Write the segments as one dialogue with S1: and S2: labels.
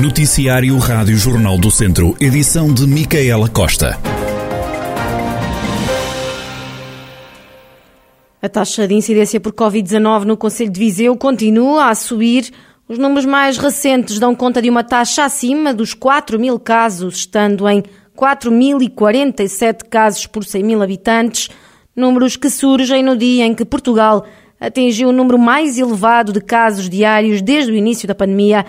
S1: Noticiário Rádio Jornal do Centro. Edição de Micaela Costa.
S2: A taxa de incidência por Covid-19 no Conselho de Viseu continua a subir. Os números mais recentes dão conta de uma taxa acima dos 4 mil casos, estando em 4.047 casos por 100 mil habitantes. Números que surgem no dia em que Portugal atingiu o número mais elevado de casos diários desde o início da pandemia,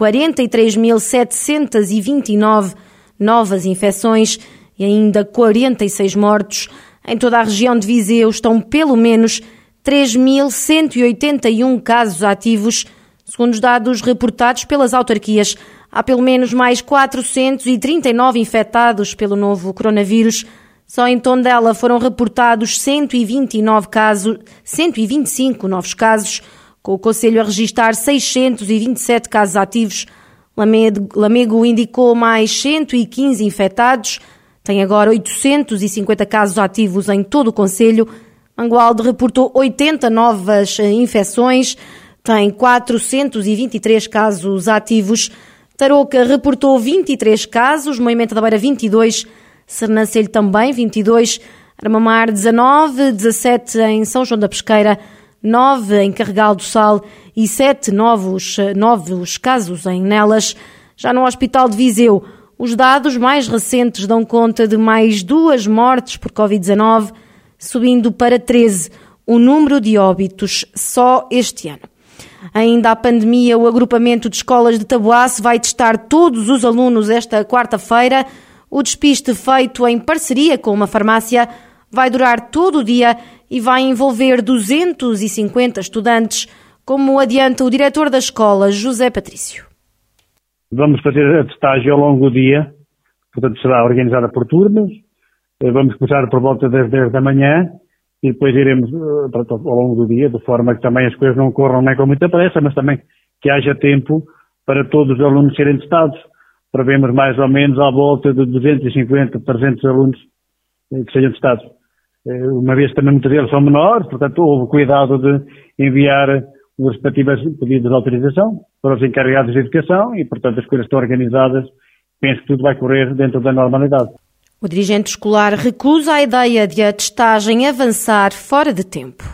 S2: 43.729 novas infecções e ainda 46 mortos. Em toda a região de Viseu estão pelo menos 3.181 casos ativos. Segundo os dados reportados pelas autarquias, há pelo menos mais 439 infectados pelo novo coronavírus. Só em Tondela foram reportados 129 casos, 125 novos casos, com o Conselho a registrar 627 casos ativos. Lamego indicou mais 115 infectados, tem agora 850 casos ativos em todo o Conselho. Mangualde reportou 80 novas infecções, tem 423 casos ativos. Tarouca reportou 23 casos, Moimenta da Beira 22 Sernancelho também, 22, Armamar 19, 17 em São João da Pesqueira, 9 em Carregal do Sal e 7 novos, novos casos em Nelas. Já no Hospital de Viseu, os dados mais recentes dão conta de mais duas mortes por Covid-19, subindo para 13 o número de óbitos só este ano. Ainda a pandemia, o agrupamento de escolas de Taboaço vai testar todos os alunos esta quarta-feira. O despiste feito em parceria com uma farmácia vai durar todo o dia e vai envolver 250 estudantes, como adianta o diretor da escola, José Patrício.
S3: Vamos fazer a testagem ao longo do dia, portanto será organizada por turnos. Eh, vamos começar por volta das 10 da manhã e depois iremos eh, ao longo do dia, de forma que também as coisas não corram nem com muita pressa, mas também que haja tempo para todos os alunos serem testados prevemos mais ou menos à volta de 250, 300 alunos eh, que sejam testados. Eh, uma vez também muitos deles são menores, portanto houve cuidado de enviar os respectivos pedidos de autorização para os encarregados de educação e, portanto, as coisas estão organizadas. Penso que tudo vai correr dentro da normalidade.
S2: O dirigente escolar recusa a ideia de a testagem avançar fora de tempo.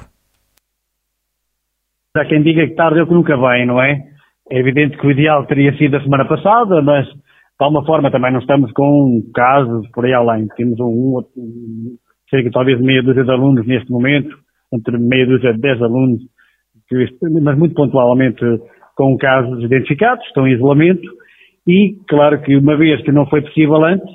S3: Há quem diga que tarde é o que nunca vem, não é? É evidente que o ideal teria sido a semana passada, mas de alguma forma também não estamos com casos por aí além. Temos um, um cerca talvez meia dúzia de alunos neste momento, entre meia dúzia de dez alunos, mas muito pontualmente com casos identificados, estão em isolamento, e claro que uma vez que não foi possível antes,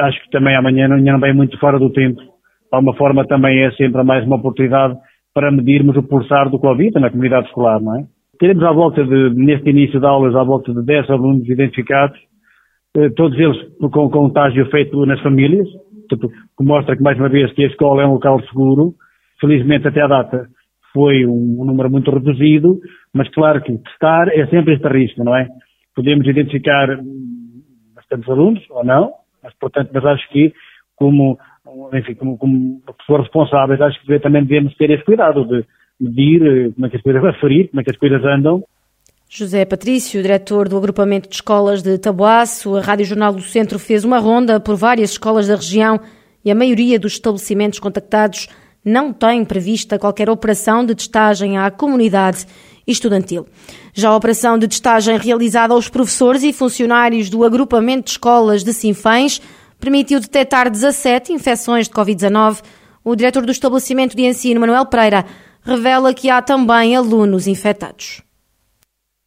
S3: acho que também amanhã não, vem muito fora do tempo. De alguma forma também é sempre mais uma oportunidade para medirmos o pulsar do Covid na comunidade escolar, não é? Teremos à volta de, neste início de aulas, à volta de 10 alunos identificados, eh, todos eles com contágio feito nas famílias, que mostra que, mais uma vez, que a escola é um local seguro. Felizmente, até à data, foi um, um número muito reduzido, mas claro que testar é sempre este risco, não é? Podemos identificar bastantes alunos, ou não, mas, portanto, mas acho que, como, enfim, como, como pessoas responsáveis, acho que também devemos ter esse cuidado de medir eh, como é que as coisas, referir como é que as coisas andam,
S2: José Patrício, diretor do agrupamento de escolas de Taboaço, a Rádio Jornal do Centro fez uma ronda por várias escolas da região e a maioria dos estabelecimentos contactados não tem prevista qualquer operação de testagem à comunidade estudantil. Já a operação de testagem realizada aos professores e funcionários do agrupamento de escolas de Sinfãs permitiu detectar 17 infecções de Covid-19. O diretor do estabelecimento de ensino, Manuel Pereira, revela que há também alunos infectados.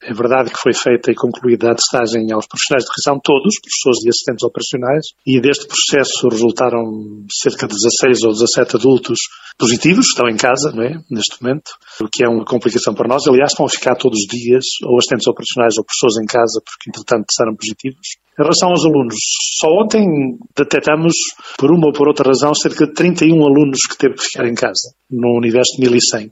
S4: É verdade que foi feita e concluída a testagem aos profissionais de revisão, todos, professores e assistentes operacionais, e deste processo resultaram cerca de 16 ou 17 adultos positivos, estão em casa, não é, neste momento, o que é uma complicação para nós. Aliás, estão a ficar todos os dias, ou assistentes operacionais ou professores em casa, porque entretanto testaram positivos. Em relação aos alunos, só ontem detectamos, por uma ou por outra razão, cerca de 31 alunos que teve que ficar em casa, num universo de 1100.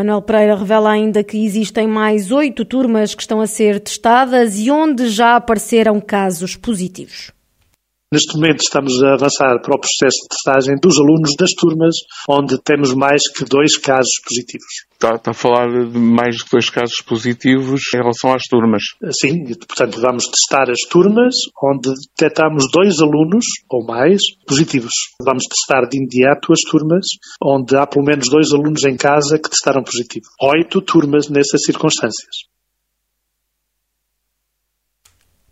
S2: Manuel Pereira revela ainda que existem mais oito turmas que estão a ser testadas e onde já apareceram casos positivos.
S4: Neste momento estamos a avançar para o processo de testagem dos alunos das turmas onde temos mais que dois casos positivos.
S5: Está, está, a falar de mais de dois casos positivos em relação às turmas.
S4: Sim, portanto vamos testar as turmas onde detectamos dois alunos ou mais positivos. Vamos testar de imediato as turmas onde há pelo menos dois alunos em casa que testaram positivo. Oito turmas nessas circunstâncias.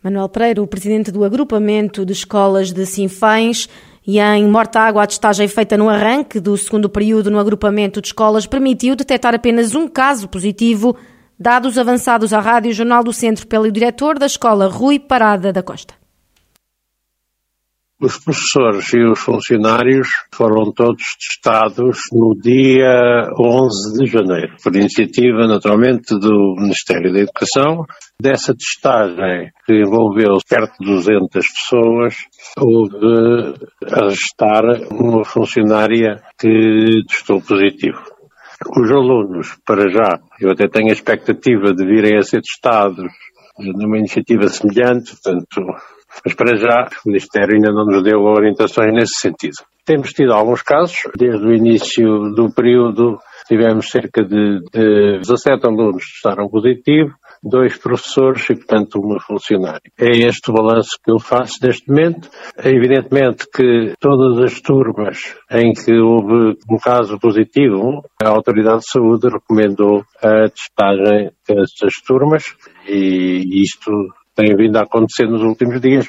S2: Manuel Pereira, o presidente do agrupamento de escolas de Sinfães, e em Mortágua, a testagem feita no arranque do segundo período no agrupamento de escolas permitiu detectar apenas um caso positivo, dados avançados à Rádio Jornal do Centro pelo diretor da escola, Rui Parada da Costa.
S6: Os professores e os funcionários foram todos testados no dia 11 de janeiro, por iniciativa, naturalmente, do Ministério da Educação. Dessa testagem, que envolveu perto de 200 pessoas, houve a estar uma funcionária que testou positivo. Os alunos, para já, eu até tenho a expectativa de virem a ser testados numa iniciativa semelhante, portanto, mas para já o Ministério ainda não nos deu orientações nesse sentido. Temos tido alguns casos, desde o início do período tivemos cerca de, de 17 alunos que testaram positivo, dois professores e, portanto, uma funcionária. É este o balanço que eu faço neste momento. É evidentemente que todas as turmas em que houve um caso positivo, a Autoridade de Saúde recomendou a testagem dessas turmas e isto tem vindo a acontecer nos últimos dias.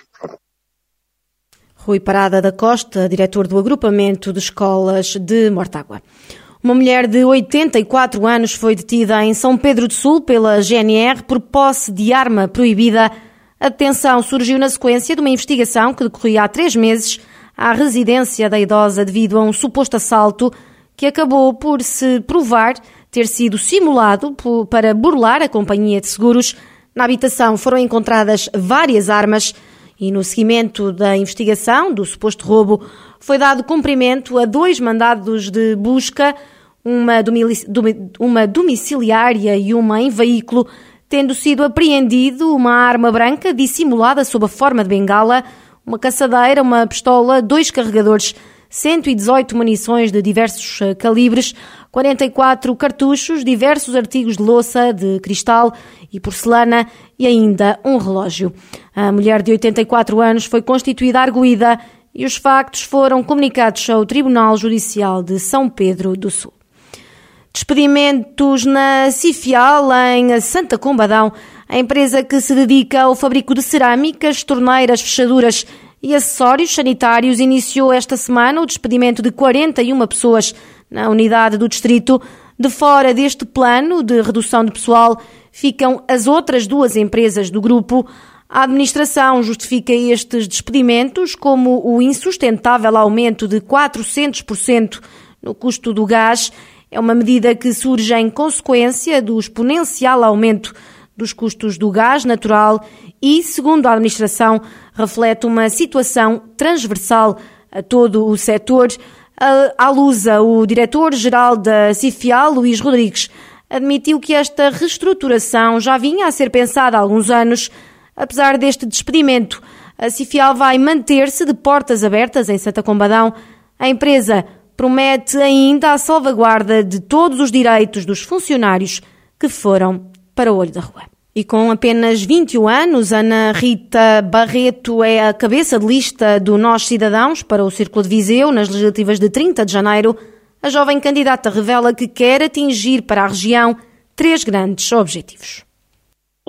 S2: Rui Parada da Costa, diretor do agrupamento de escolas de Mortágua. Uma mulher de 84 anos foi detida em São Pedro do Sul pela GNR por posse de arma proibida. A detenção surgiu na sequência de uma investigação que decorria há três meses à residência da idosa devido a um suposto assalto que acabou por se provar ter sido simulado para burlar a companhia de seguros na habitação foram encontradas várias armas e, no seguimento da investigação do suposto roubo, foi dado cumprimento a dois mandados de busca, uma, domiciliária e uma em veículo, tendo sido apreendido uma arma branca dissimulada sob a forma de bengala, uma caçadeira, uma pistola, dois carregadores 118 munições de diversos eh, calibres, 44 cartuchos, diversos artigos de louça, de cristal e porcelana e ainda um relógio. A mulher de 84 anos foi constituída arguída e os factos foram comunicados ao Tribunal Judicial de São Pedro do Sul. Despedimentos na Cifial, em Santa Combadão, a empresa que se dedica ao fabrico de cerâmicas, torneiras, fechaduras e acessórios sanitários iniciou esta semana o despedimento de 41 pessoas na unidade do distrito. De fora deste plano de redução de pessoal ficam as outras duas empresas do grupo. A administração justifica estes despedimentos como o insustentável aumento de 400% no custo do gás. É uma medida que surge em consequência do exponencial aumento dos custos do gás natural e, segundo a administração, reflete uma situação transversal a todo o setor. À Lusa, o diretor-geral da Cifial, Luís Rodrigues, admitiu que esta reestruturação já vinha a ser pensada há alguns anos. Apesar deste despedimento, a Cifial vai manter-se de portas abertas em Santa Combadão. A empresa promete ainda a salvaguarda de todos os direitos dos funcionários que foram para o olho da rua. E com apenas 21 anos, Ana Rita Barreto é a cabeça de lista do Nós Cidadãos para o Círculo de Viseu nas legislativas de 30 de janeiro. A jovem candidata revela que quer atingir para a região três grandes objetivos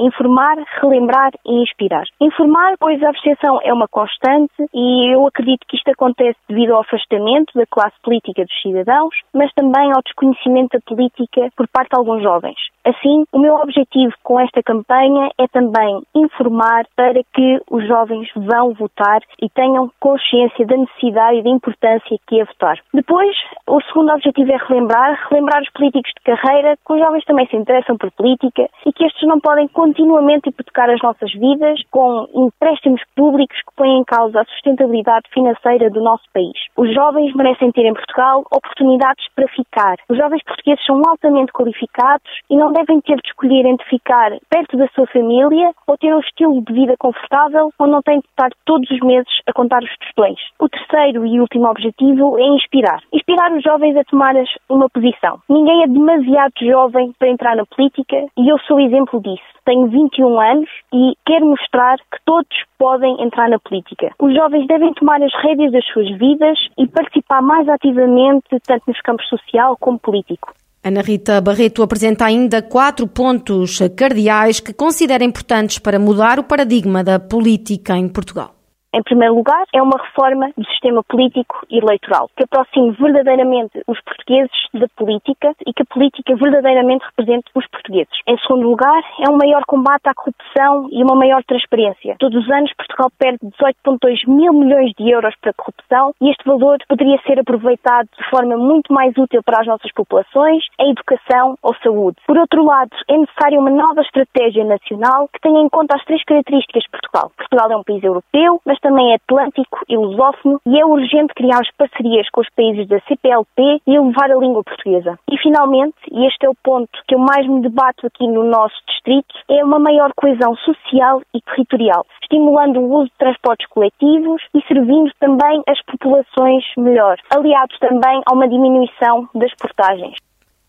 S7: informar, relembrar e inspirar. Informar, pois a abstenção é uma constante e eu acredito que isto acontece devido ao afastamento da classe política dos cidadãos, mas também ao desconhecimento da política por parte de alguns jovens. Assim, o meu objetivo com esta campanha é também informar para que os jovens vão votar e tenham consciência da necessidade e da importância que é votar. Depois, o segundo objetivo é relembrar, relembrar os políticos de carreira que os jovens também se interessam por política e que estes não podem continuar continuamente hipotecar as nossas vidas com empréstimos públicos que põem em causa a sustentabilidade financeira do nosso país. Os jovens merecem ter em Portugal oportunidades para ficar. Os jovens portugueses são altamente qualificados e não devem ter de escolher entre ficar perto da sua família ou ter um estilo de vida confortável onde não têm de estar todos os meses a contar os tostões. O terceiro e último objetivo é inspirar. Inspirar os jovens a tomar uma posição. Ninguém é demasiado jovem para entrar na política e eu sou exemplo disso. Tenho 21 anos e quero mostrar que todos podem entrar na política. Os jovens devem tomar as rédeas das suas vidas e participar mais ativamente, tanto nos campos social como político.
S2: Ana Rita Barreto apresenta ainda quatro pontos cardeais que considera importantes para mudar o paradigma da política em Portugal.
S7: Em primeiro lugar, é uma reforma do sistema político e eleitoral, que aproxime verdadeiramente os portugueses da política e que a política verdadeiramente represente os portugueses. Em segundo lugar, é um maior combate à corrupção e uma maior transparência. Todos os anos, Portugal perde 18,2 mil milhões de euros para a corrupção e este valor poderia ser aproveitado de forma muito mais útil para as nossas populações, em educação ou saúde. Por outro lado, é necessária uma nova estratégia nacional que tenha em conta as três características de Portugal. Portugal é um país europeu, mas também é atlântico e lusófono e é urgente criar parcerias com os países da CPLP e elevar a língua portuguesa. E finalmente, e este é o ponto que eu mais me debato aqui no nosso distrito, é uma maior coesão social e territorial, estimulando o uso de transportes coletivos e servindo também as populações melhor, aliados também a uma diminuição das portagens.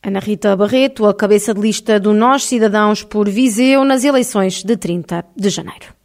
S2: Ana Rita Barreto, a cabeça de lista do Nós Cidadãos por Viseu nas eleições de 30 de janeiro.